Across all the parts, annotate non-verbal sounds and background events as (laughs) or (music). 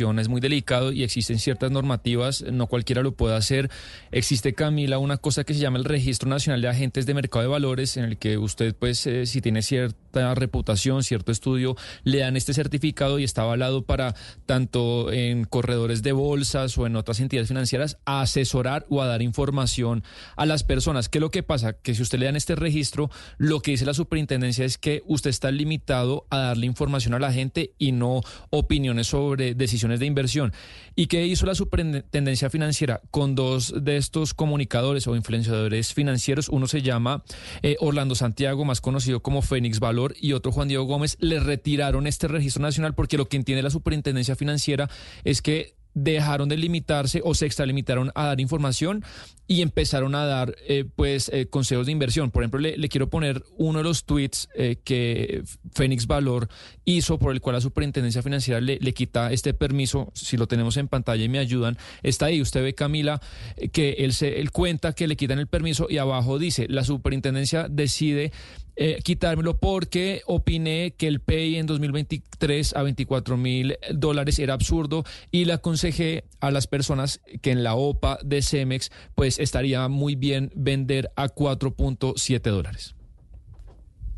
Es muy delicado y existen ciertas normativas, no cualquiera lo puede hacer. Existe, Camila, una cosa que se llama el Registro Nacional de Agentes de Mercado de Valores, en el que usted, pues, eh, si tiene cierta reputación, cierto estudio, le dan este certificado y está avalado para tanto en corredores de bolsas o en otras entidades financieras a asesorar o a dar información a las personas. ¿Qué es lo que pasa? Que si usted le dan este registro, lo que dice la superintendencia es que usted está limitado a darle información a la gente y no opiniones sobre decisiones de inversión. ¿Y qué hizo la superintendencia financiera con dos de estos comunicadores o influenciadores financieros? Uno se llama eh, Orlando Santiago, más conocido como Fénix Valor, y otro Juan Diego Gómez. Le retiraron este registro nacional porque lo que entiende la superintendencia financiera es que dejaron de limitarse o se extralimitaron a dar información y empezaron a dar eh, pues eh, consejos de inversión. Por ejemplo, le, quiero poner uno de los tweets eh, que Fénix Valor hizo por el cual la Superintendencia Financiera le, le, quita este permiso. Si lo tenemos en pantalla y me ayudan, está ahí. Usted ve, Camila, que él, se, él cuenta que le quitan el permiso y abajo dice, la Superintendencia decide eh, quitármelo porque opiné que el PEI en 2023 a 24 mil dólares era absurdo y le aconsejé a las personas que en la OPA de Cemex pues estaría muy bien vender a 4.7 dólares.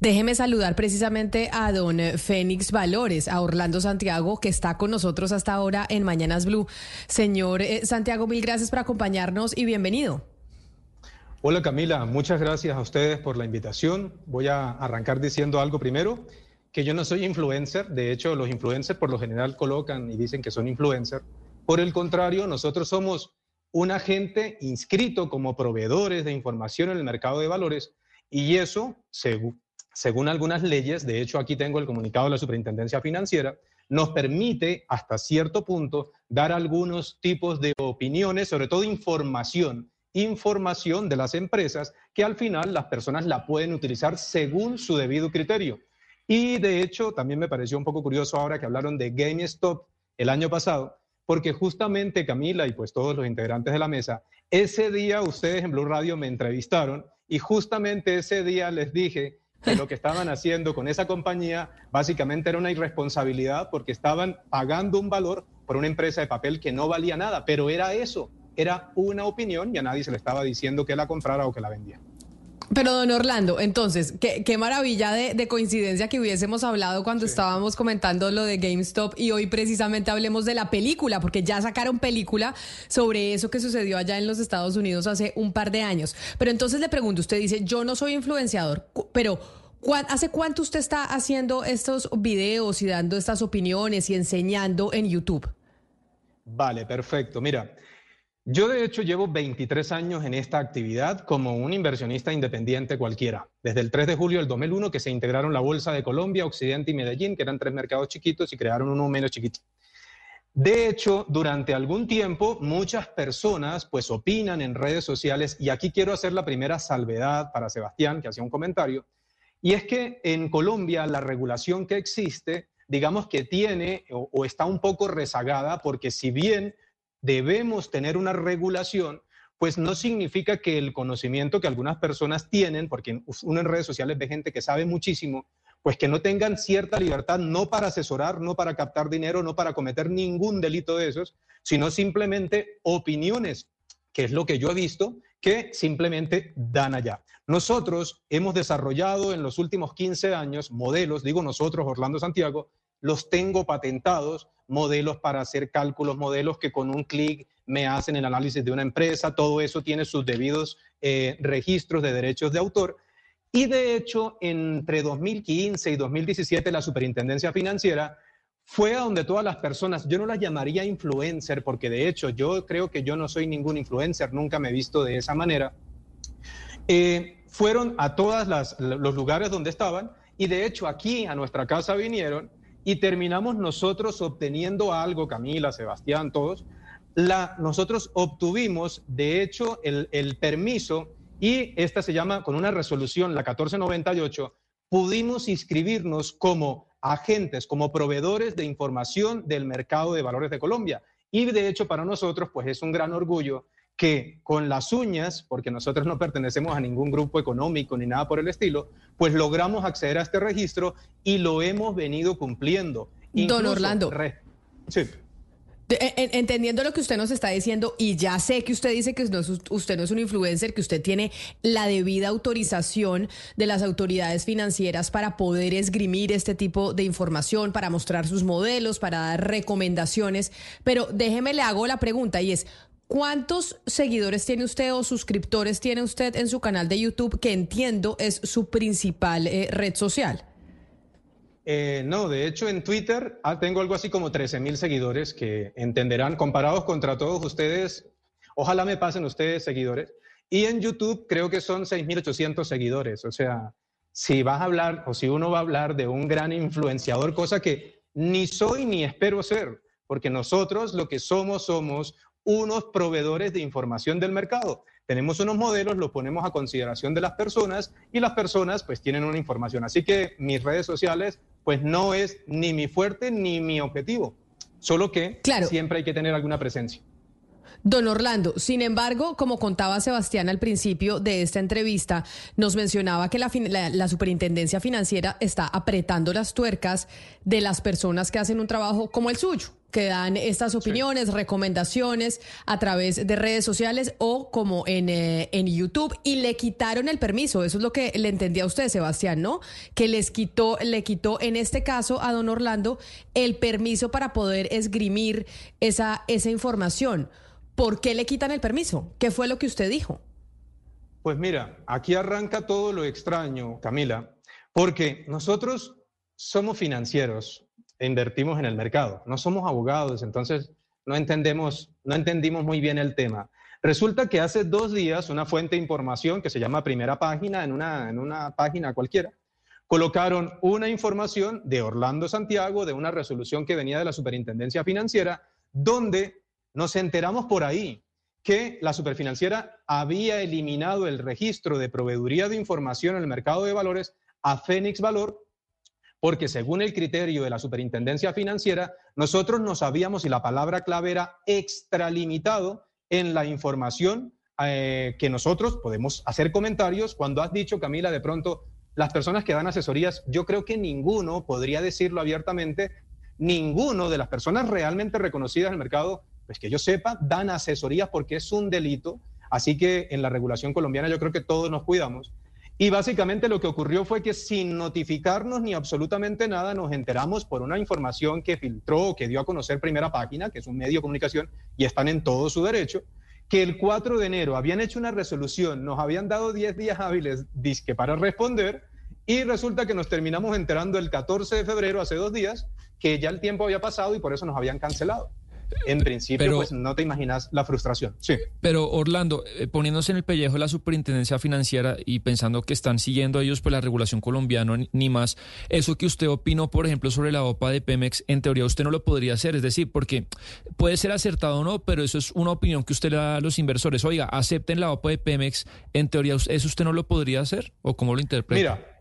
Déjeme saludar precisamente a don Fénix Valores, a Orlando Santiago, que está con nosotros hasta ahora en Mañanas Blue. Señor eh, Santiago, mil gracias por acompañarnos y bienvenido. Hola Camila, muchas gracias a ustedes por la invitación. Voy a arrancar diciendo algo primero, que yo no soy influencer, de hecho los influencers por lo general colocan y dicen que son influencers. Por el contrario, nosotros somos un agente inscrito como proveedores de información en el mercado de valores y eso, según, según algunas leyes, de hecho aquí tengo el comunicado de la Superintendencia Financiera, nos permite hasta cierto punto dar algunos tipos de opiniones, sobre todo información información de las empresas que al final las personas la pueden utilizar según su debido criterio. Y de hecho, también me pareció un poco curioso ahora que hablaron de GameStop el año pasado, porque justamente Camila y pues todos los integrantes de la mesa, ese día ustedes en Blue Radio me entrevistaron y justamente ese día les dije que lo que estaban haciendo con esa compañía básicamente era una irresponsabilidad porque estaban pagando un valor por una empresa de papel que no valía nada, pero era eso, era una opinión y a nadie se le estaba diciendo que la comprara o que la vendiera. Pero don Orlando, entonces, qué, maravilla de, coincidencia que hubiésemos hablado cuando estábamos comentando lo de GameStop y hoy precisamente hablemos de la película, porque ya sacaron película sobre eso que sucedió allá en los Estados Unidos hace un par de años. Pero entonces le pregunto, usted dice, yo no soy influenciador, pero ¿hace cuánto usted está haciendo estos videos y dando estas opiniones y enseñando en YouTube? Vale, perfecto. Mira, yo de hecho llevo 23 años en esta actividad como un inversionista independiente cualquiera. Desde el 3 de julio del 2001 que se integraron la Bolsa de Colombia, Occidente y Medellín, que eran tres mercados chiquitos y crearon uno menos chiquito. De hecho, durante algún tiempo muchas personas pues opinan en redes sociales y aquí quiero hacer la primera salvedad para Sebastián que hacía un comentario y es que en Colombia la regulación que existe digamos que tiene o, o está un poco rezagada porque si bien debemos tener una regulación, pues no significa que el conocimiento que algunas personas tienen, porque uno en redes sociales ve gente que sabe muchísimo, pues que no tengan cierta libertad no para asesorar, no para captar dinero, no para cometer ningún delito de esos, sino simplemente opiniones, que es lo que yo he visto, que simplemente dan allá. Nosotros hemos desarrollado en los últimos 15 años modelos, digo nosotros, Orlando Santiago, los tengo patentados, modelos para hacer cálculos, modelos que con un clic me hacen el análisis de una empresa, todo eso tiene sus debidos eh, registros de derechos de autor. Y de hecho, entre 2015 y 2017, la Superintendencia Financiera fue a donde todas las personas, yo no las llamaría influencer, porque de hecho yo creo que yo no soy ningún influencer, nunca me he visto de esa manera, eh, fueron a todos los lugares donde estaban y de hecho aquí a nuestra casa vinieron y terminamos nosotros obteniendo algo, Camila, Sebastián, todos. Nosotros obtuvimos, de hecho, el, el permiso y esta se llama, con una resolución, la 1498, pudimos inscribirnos como agentes, como proveedores de información del mercado de valores de Colombia. Y de hecho para nosotros pues es un gran orgullo que con las uñas, porque nosotros no pertenecemos a ningún grupo económico ni nada por el estilo, pues logramos acceder a este registro y lo hemos venido cumpliendo. Don Orlando. Sí. Entendiendo lo que usted nos está diciendo, y ya sé que usted dice que usted no es un influencer, que usted tiene la debida autorización de las autoridades financieras para poder esgrimir este tipo de información, para mostrar sus modelos, para dar recomendaciones, pero déjeme le hago la pregunta y es, ¿Cuántos seguidores tiene usted o suscriptores tiene usted en su canal de YouTube, que entiendo es su principal eh, red social? Eh, no, de hecho en Twitter ah, tengo algo así como 13 mil seguidores que entenderán, comparados contra todos ustedes, ojalá me pasen ustedes seguidores. Y en YouTube creo que son 6.800 seguidores. O sea, si vas a hablar o si uno va a hablar de un gran influenciador, cosa que ni soy ni espero ser, porque nosotros lo que somos somos unos proveedores de información del mercado. Tenemos unos modelos, los ponemos a consideración de las personas y las personas pues tienen una información. Así que mis redes sociales pues no es ni mi fuerte ni mi objetivo. Solo que siempre hay que tener alguna presencia. Don Orlando, sin embargo, como contaba Sebastián al principio de esta entrevista, nos mencionaba que la, la, superintendencia financiera está apretando las tuercas de las personas que hacen un trabajo como el suyo que dan estas opiniones, recomendaciones a través de redes sociales o como en, eh, en YouTube y le quitaron el permiso. Eso es lo que le entendía a usted, Sebastián, ¿no? Que les quitó, le quitó en este caso a don Orlando el permiso para poder esgrimir esa, esa información. ¿Por qué le quitan el permiso? ¿Qué fue lo que usted dijo? Pues mira, aquí arranca todo lo extraño, Camila, porque nosotros somos financieros, invertimos en el mercado. No somos abogados, entonces no entendemos, no entendimos muy bien el tema. Resulta que hace dos días una fuente de información que se llama Primera Página en una, en una página cualquiera, colocaron una información de Orlando Santiago, de una resolución que venía de la Superintendencia Financiera, donde nos enteramos por ahí que la superfinanciera había eliminado el registro de proveeduría de información en el mercado de valores a Fénix Valor porque según el criterio de la Superintendencia Financiera, nosotros no sabíamos si la palabra clave era extralimitado en la información eh, que nosotros podemos hacer comentarios. Cuando has dicho, Camila, de pronto, las personas que dan asesorías, yo creo que ninguno podría decirlo abiertamente, ninguno de las personas realmente reconocidas en el mercado, pues que yo sepa, dan asesorías porque es un delito. Así que en la regulación colombiana yo creo que todos nos cuidamos. Y básicamente lo que ocurrió fue que sin notificarnos ni absolutamente nada, nos enteramos por una información que filtró o que dio a conocer Primera Página, que es un medio de comunicación y están en todo su derecho, que el 4 de enero habían hecho una resolución, nos habían dado 10 días hábiles disque para responder y resulta que nos terminamos enterando el 14 de febrero, hace dos días, que ya el tiempo había pasado y por eso nos habían cancelado en principio, pues no te imaginas la frustración. Sí. Pero Orlando, eh, poniéndose en el pellejo de la superintendencia financiera y pensando que están siguiendo ellos pues la regulación colombiana ni más, eso que usted opinó, por ejemplo, sobre la OPA de Pemex, en teoría usted no lo podría hacer, es decir, porque puede ser acertado o no, pero eso es una opinión que usted le da a los inversores. Oiga, acepten la OPA de Pemex, en teoría, ¿eso usted no lo podría hacer o cómo lo interpreta? Mira,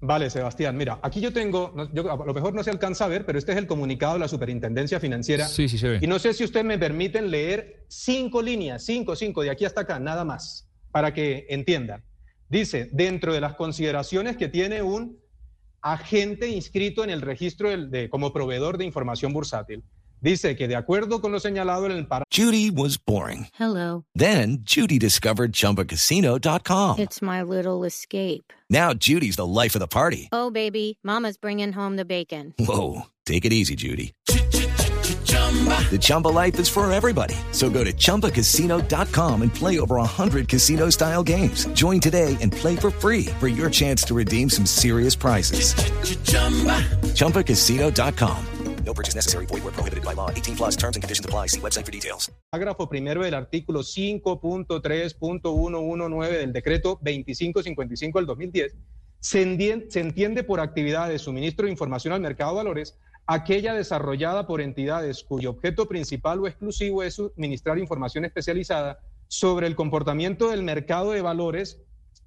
Vale, Sebastián. Mira, aquí yo tengo, yo, a lo mejor no se alcanza a ver, pero este es el comunicado de la Superintendencia Financiera. Sí, sí se ve. Y no sé si usted me permiten leer cinco líneas, cinco, cinco, de aquí hasta acá, nada más, para que entiendan. Dice, dentro de las consideraciones que tiene un agente inscrito en el registro de, como proveedor de información bursátil, Dice que de acuerdo con lo señalado en el par Judy was boring. Hello. Then Judy discovered chumbacasino.com. It's my little escape. Now Judy's the life of the party. Oh baby, mama's bringing home the bacon. Whoa, take it easy, Judy. The Chumba life is for everybody. So go to ChumbaCasino.com and play over 100 casino style games. Join today and play for free for your chance to redeem some serious prizes. ChumbaCasino.com. No purchase necessary. Void where prohibited by law. 18 plus terms and conditions apply. See website for details. Parágrafo primero del artículo 5.3.119 del decreto 2555 del 2010 se entiende, se entiende por actividad de suministro de información al mercado de valores aquella desarrollada por entidades cuyo objeto principal o exclusivo es suministrar información especializada sobre el comportamiento del mercado de valores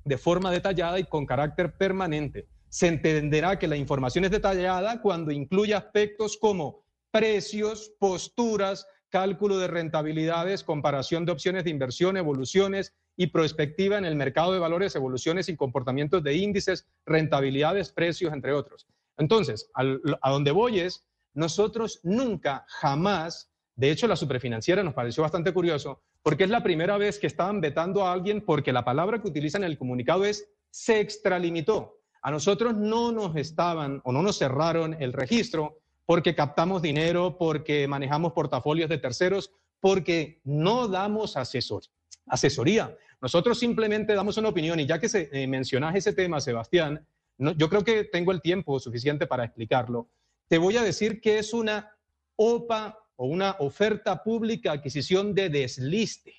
de forma detallada y con carácter permanente. Se entenderá que la información es detallada cuando incluye aspectos como precios, posturas, cálculo de rentabilidades, comparación de opciones de inversión, evoluciones y prospectiva en el mercado de valores, evoluciones y comportamientos de índices, rentabilidades, precios, entre otros. Entonces, a donde voy es, nosotros nunca, jamás, de hecho la superfinanciera nos pareció bastante curioso, porque es la primera vez que estaban vetando a alguien porque la palabra que utilizan en el comunicado es se extralimitó. A nosotros no nos estaban o no nos cerraron el registro porque captamos dinero, porque manejamos portafolios de terceros, porque no damos asesor, asesoría. Nosotros simplemente damos una opinión y ya que se, eh, ese tema, Sebastián, yo creo que tengo el tiempo suficiente para explicarlo. Te voy a decir que es una OPA o una oferta pública adquisición de desliste.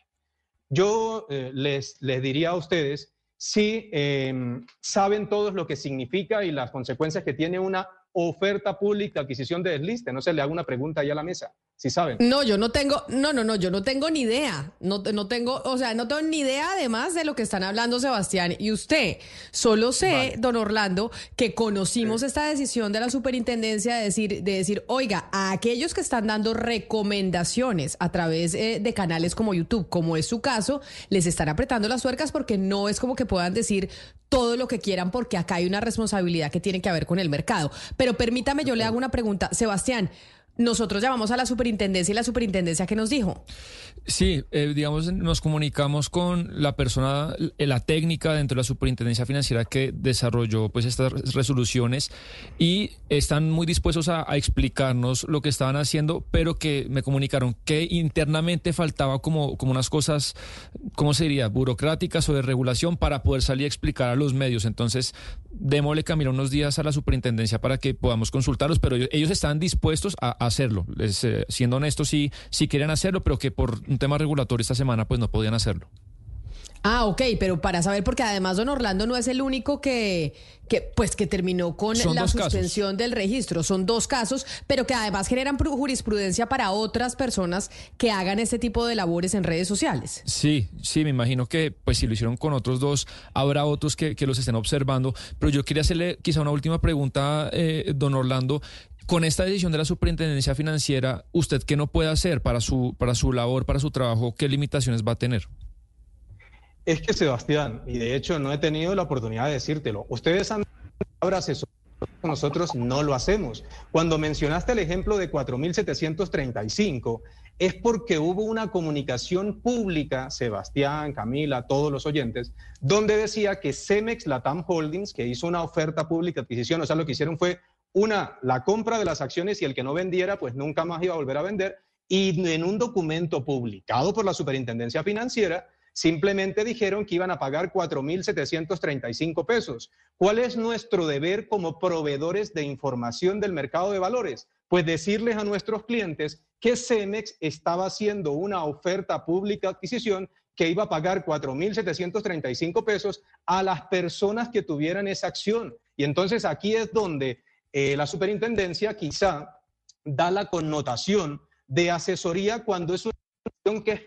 Yo eh, les, les diría a ustedes si em, saben todos lo que significa y las consecuencias que tiene una oferta pública adquisición de desliste. No se le haga una pregunta ahí a la mesa si saben. No, yo no tengo, no, no, no, yo no tengo ni idea. No, no tengo, o sea, no tengo ni idea además de lo que están hablando Sebastián y usted. Solo sé, don Orlando, que conocimos esta decisión de la superintendencia de decir, de decir, oiga, a aquellos que están dando recomendaciones a través eh, de canales como YouTube, como es su caso, les están apretando las tuercas porque no es como que puedan decir todo lo que quieran porque acá hay una responsabilidad que tiene que ver con el mercado. Pero permítame, yo le hago una pregunta. Sebastián, nosotros llamamos a la superintendencia y la superintendencia que nos dijo. Sí, eh, digamos, nos comunicamos con la persona, eh, la técnica dentro de la superintendencia financiera que desarrolló pues estas resoluciones y están muy dispuestos a, explicarnos lo que estaban haciendo, pero que me comunicaron que internamente faltaba como, como unas cosas, ¿cómo se diría? Burocráticas o de regulación para poder salir a explicar a los medios. Entonces, démosle camino unos días a la superintendencia para que podamos consultarlos, pero ellos, están dispuestos a, hacerlo. Eh, siendo honestos, sí, sí quieren hacerlo, pero que por un tema regulatorio esta semana pues no podían hacerlo. Ah, ok, pero para saber, porque además don Orlando no es el único que, que pues que terminó con la suspensión del registro. Son dos casos, pero que además generan jurisprudencia para otras personas que hagan este tipo de labores en redes sociales. Sí, sí, me imagino que pues si lo hicieron con otros dos, habrá otros que, los estén observando. Pero yo quería hacerle quizá una última pregunta, eh, don Orlando. Con esta decisión de la Superintendencia Financiera, ¿usted qué no puede hacer para su, para su labor, para su trabajo? ¿Qué limitaciones va a tener? Es que Sebastián, y de hecho no he tenido la oportunidad de decírtelo, ustedes han eso, nosotros no lo hacemos. Cuando mencionaste el ejemplo de 4.735, es porque hubo una comunicación pública, Sebastián, Camila, todos los oyentes, donde decía que Cemex Latam Holdings, que hizo una oferta pública de adquisición, o sea, lo que hicieron fue una, la compra de las acciones y el que no vendiera, pues nunca más iba a volver a vender. Y en un documento publicado por la Superintendencia Financiera, Simplemente dijeron que iban a pagar 4.735 pesos. ¿Cuál es nuestro deber como proveedores de información del mercado de valores? Pues decirles a nuestros clientes que Cemex estaba haciendo una oferta pública de adquisición que iba a pagar 4.735 pesos a las personas que tuvieran esa acción. Y entonces aquí es donde eh, la superintendencia quizá da la connotación de asesoría cuando es una acción que es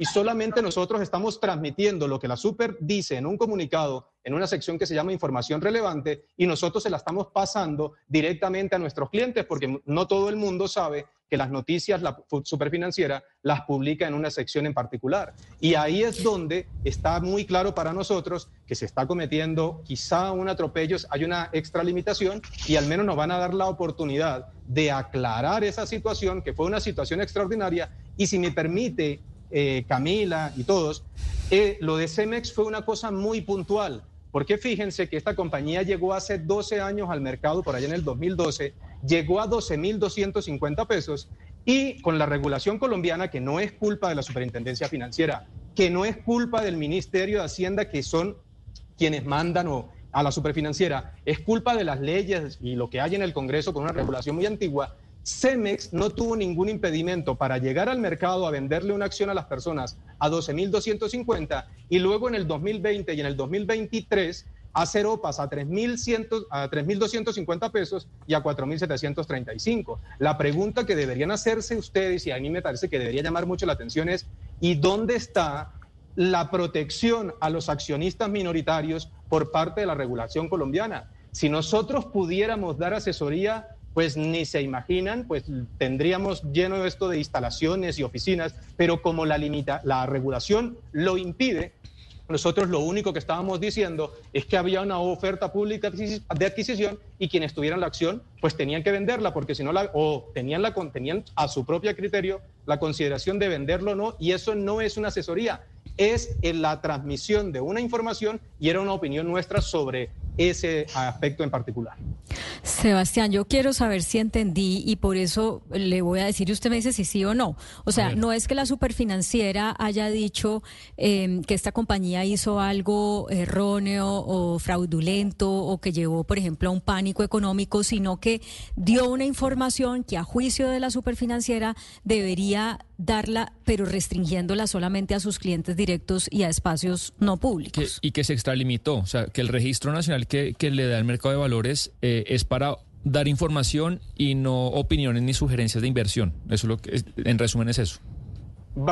y solamente nosotros estamos transmitiendo lo que la super dice en un comunicado, en una sección que se llama información relevante, y nosotros se la estamos pasando directamente a nuestros clientes, porque no todo el mundo sabe que las noticias, la superfinanciera, las publica en una sección en particular. Y ahí es donde está muy claro para nosotros que se está cometiendo quizá un atropello, hay una extralimitación y al menos nos van a dar la oportunidad de aclarar esa situación, que fue una situación extraordinaria, y si me permite eh, Camila y todos, eh, lo de Cemex fue una cosa muy puntual, porque fíjense que esta compañía llegó hace 12 años al mercado, por allá en el 2012, llegó a 12.250 pesos y con la regulación colombiana, que no es culpa de la superintendencia financiera, que no es culpa del Ministerio de Hacienda, que son quienes mandan o a la superfinanciera, es culpa de las leyes y lo que hay en el Congreso con una regulación muy antigua, Cemex no tuvo ningún impedimento para llegar al mercado a venderle una acción a las personas a 12.250 y luego en el 2020 y en el 2023 hacer OPAs a 3.250 pesos y a 4.735. La pregunta que deberían hacerse ustedes, y a mí me parece que debería llamar mucho la atención, es ¿y dónde está la protección a los accionistas minoritarios por parte de la regulación colombiana? Si nosotros pudiéramos dar asesoría pues ni se imaginan, pues tendríamos lleno esto de instalaciones y oficinas, pero como la, limita, la regulación lo impide, nosotros lo único que estábamos diciendo es que había una oferta pública de adquisición y quienes tuvieran la acción, pues tenían que venderla, porque si no la, o tenían, la, tenían a su propio criterio la consideración de venderlo o no, y eso no es una asesoría, es en la transmisión de una información y era una opinión nuestra sobre ese aspecto en particular. Sebastián, yo quiero saber si entendí y por eso le voy a decir y usted me dice si sí o no. O sea, no es que la superfinanciera haya dicho em, que esta compañía hizo algo erróneo o fraudulento o que llevó, por ejemplo, a un pánico económico, sino que dio una información que a juicio de la superfinanciera debería darla, pero restringiéndola solamente a sus clientes directos y a espacios no públicos. y que se extralimitó, o sea, que el Registro Nacional que, le da el mercado de valores eh, es para dar información y no opiniones ni sugerencias de inversión. Eso es lo que, en resumen, es eso.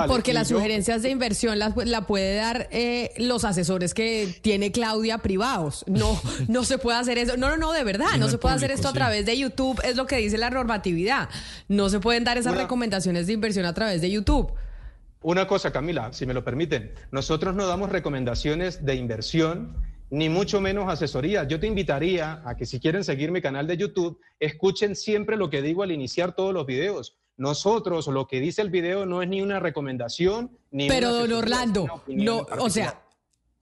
Porque las sugerencias de inversión las la puede dar eh, los asesores que tiene Claudia privados. No, (laughs) no se puede hacer eso. No, no, no, de verdad. No, se puede hacer esto a través de YouTube. Es lo que dice la normatividad. No se pueden dar esas recomendaciones de inversión a través de YouTube. Una cosa, Camila, si me lo permiten. Nosotros no damos recomendaciones de inversión ni mucho menos asesoría. Yo te invitaría a que si quieren seguir mi canal de YouTube, escuchen siempre lo que digo al iniciar todos los videos. Nosotros, lo que dice el video no es ni una recomendación, ni Pero, don Orlando, no, o sea,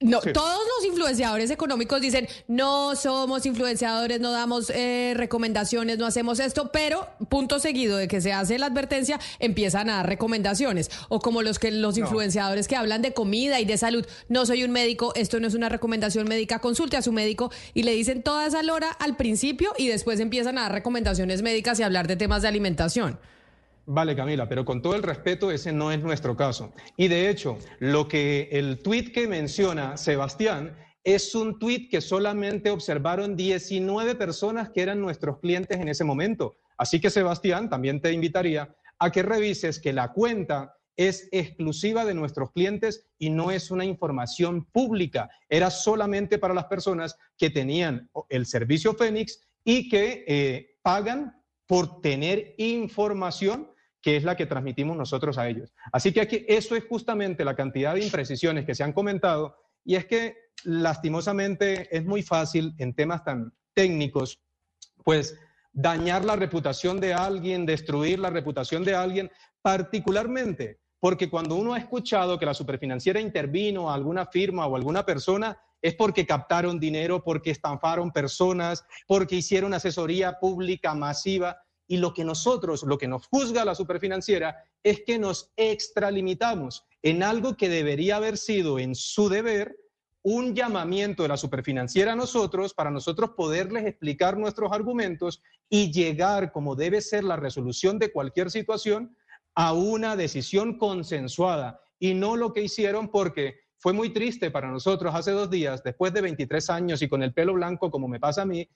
no, todos los influenciadores económicos dicen, no somos influenciadores, no damos eh, recomendaciones, no hacemos esto, pero punto seguido de que se hace la advertencia, empiezan a dar recomendaciones. O como los que los influenciadores que hablan de comida y de salud, no soy un médico, esto no es una recomendación médica, consulte a su médico y le dicen toda esa lora al principio y después empiezan a dar recomendaciones médicas y hablar de temas de alimentación. Vale, Camila, pero con todo el respeto, ese no es nuestro caso. Y de hecho, lo que el tuit que menciona Sebastián es un tuit que solamente observaron 19 personas que eran nuestros clientes en ese momento. Así que, Sebastián, también te invitaría a que revises que la cuenta es exclusiva de nuestros clientes y no es una información pública. Era solamente para las personas que tenían el servicio Fénix y que eh, pagan por tener información que es la que transmitimos nosotros a ellos. Así que aquí eso es justamente la cantidad de imprecisiones que se han comentado y es que lastimosamente es muy fácil en temas tan técnicos, pues dañar la reputación de alguien, destruir la reputación de alguien, particularmente porque cuando uno ha escuchado que la superfinanciera intervino a alguna firma o alguna persona, es porque captaron dinero, porque estanfaron personas, porque hicieron asesoría pública masiva. Y lo que nosotros, lo que nos juzga la superfinanciera es que nos extralimitamos en algo que debería haber sido en su deber un llamamiento de la superfinanciera a nosotros para nosotros poderles explicar nuestros argumentos y llegar, como debe ser la resolución de cualquier situación, a una decisión consensuada. Y no lo que hicieron porque fue muy triste para nosotros hace dos días, después de 23 años y con el pelo blanco como me pasa a mí,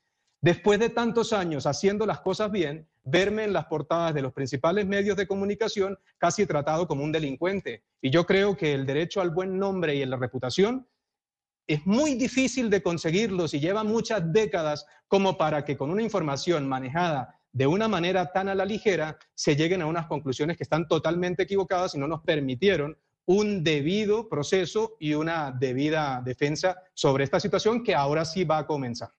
Después de tantos años haciendo las cosas bien, verme en las portadas de los principales medios de comunicación casi tratado como un delincuente. Y yo creo que el derecho al buen nombre y a la reputación es muy difícil de conseguirlos y lleva muchas décadas como para que con una información manejada de una manera tan a la ligera se lleguen a unas conclusiones que están totalmente equivocadas y no nos permitieron un debido proceso y una debida defensa sobre esta situación que ahora sí va a comenzar.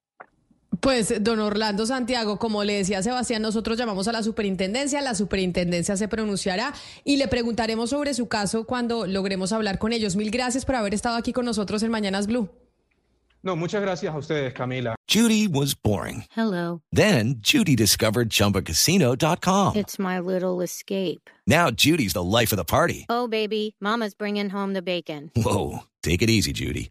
Pues, don Orlando Santiago, como le decía Sebastián, nosotros llamamos a la superintendencia, la superintendencia se pronunciará y le preguntaremos sobre su caso cuando logremos hablar con ellos. Mil gracias por haber estado aquí con nosotros en Mañanas Blue. No, muchas gracias a ustedes, Camila. Judy was boring. Hello. Then, Judy discovered chumbacasino.com. It's my little escape. Now, Judy's the life of the party. Oh, baby, Mama's bringing home the bacon. Whoa. Take it easy, Judy.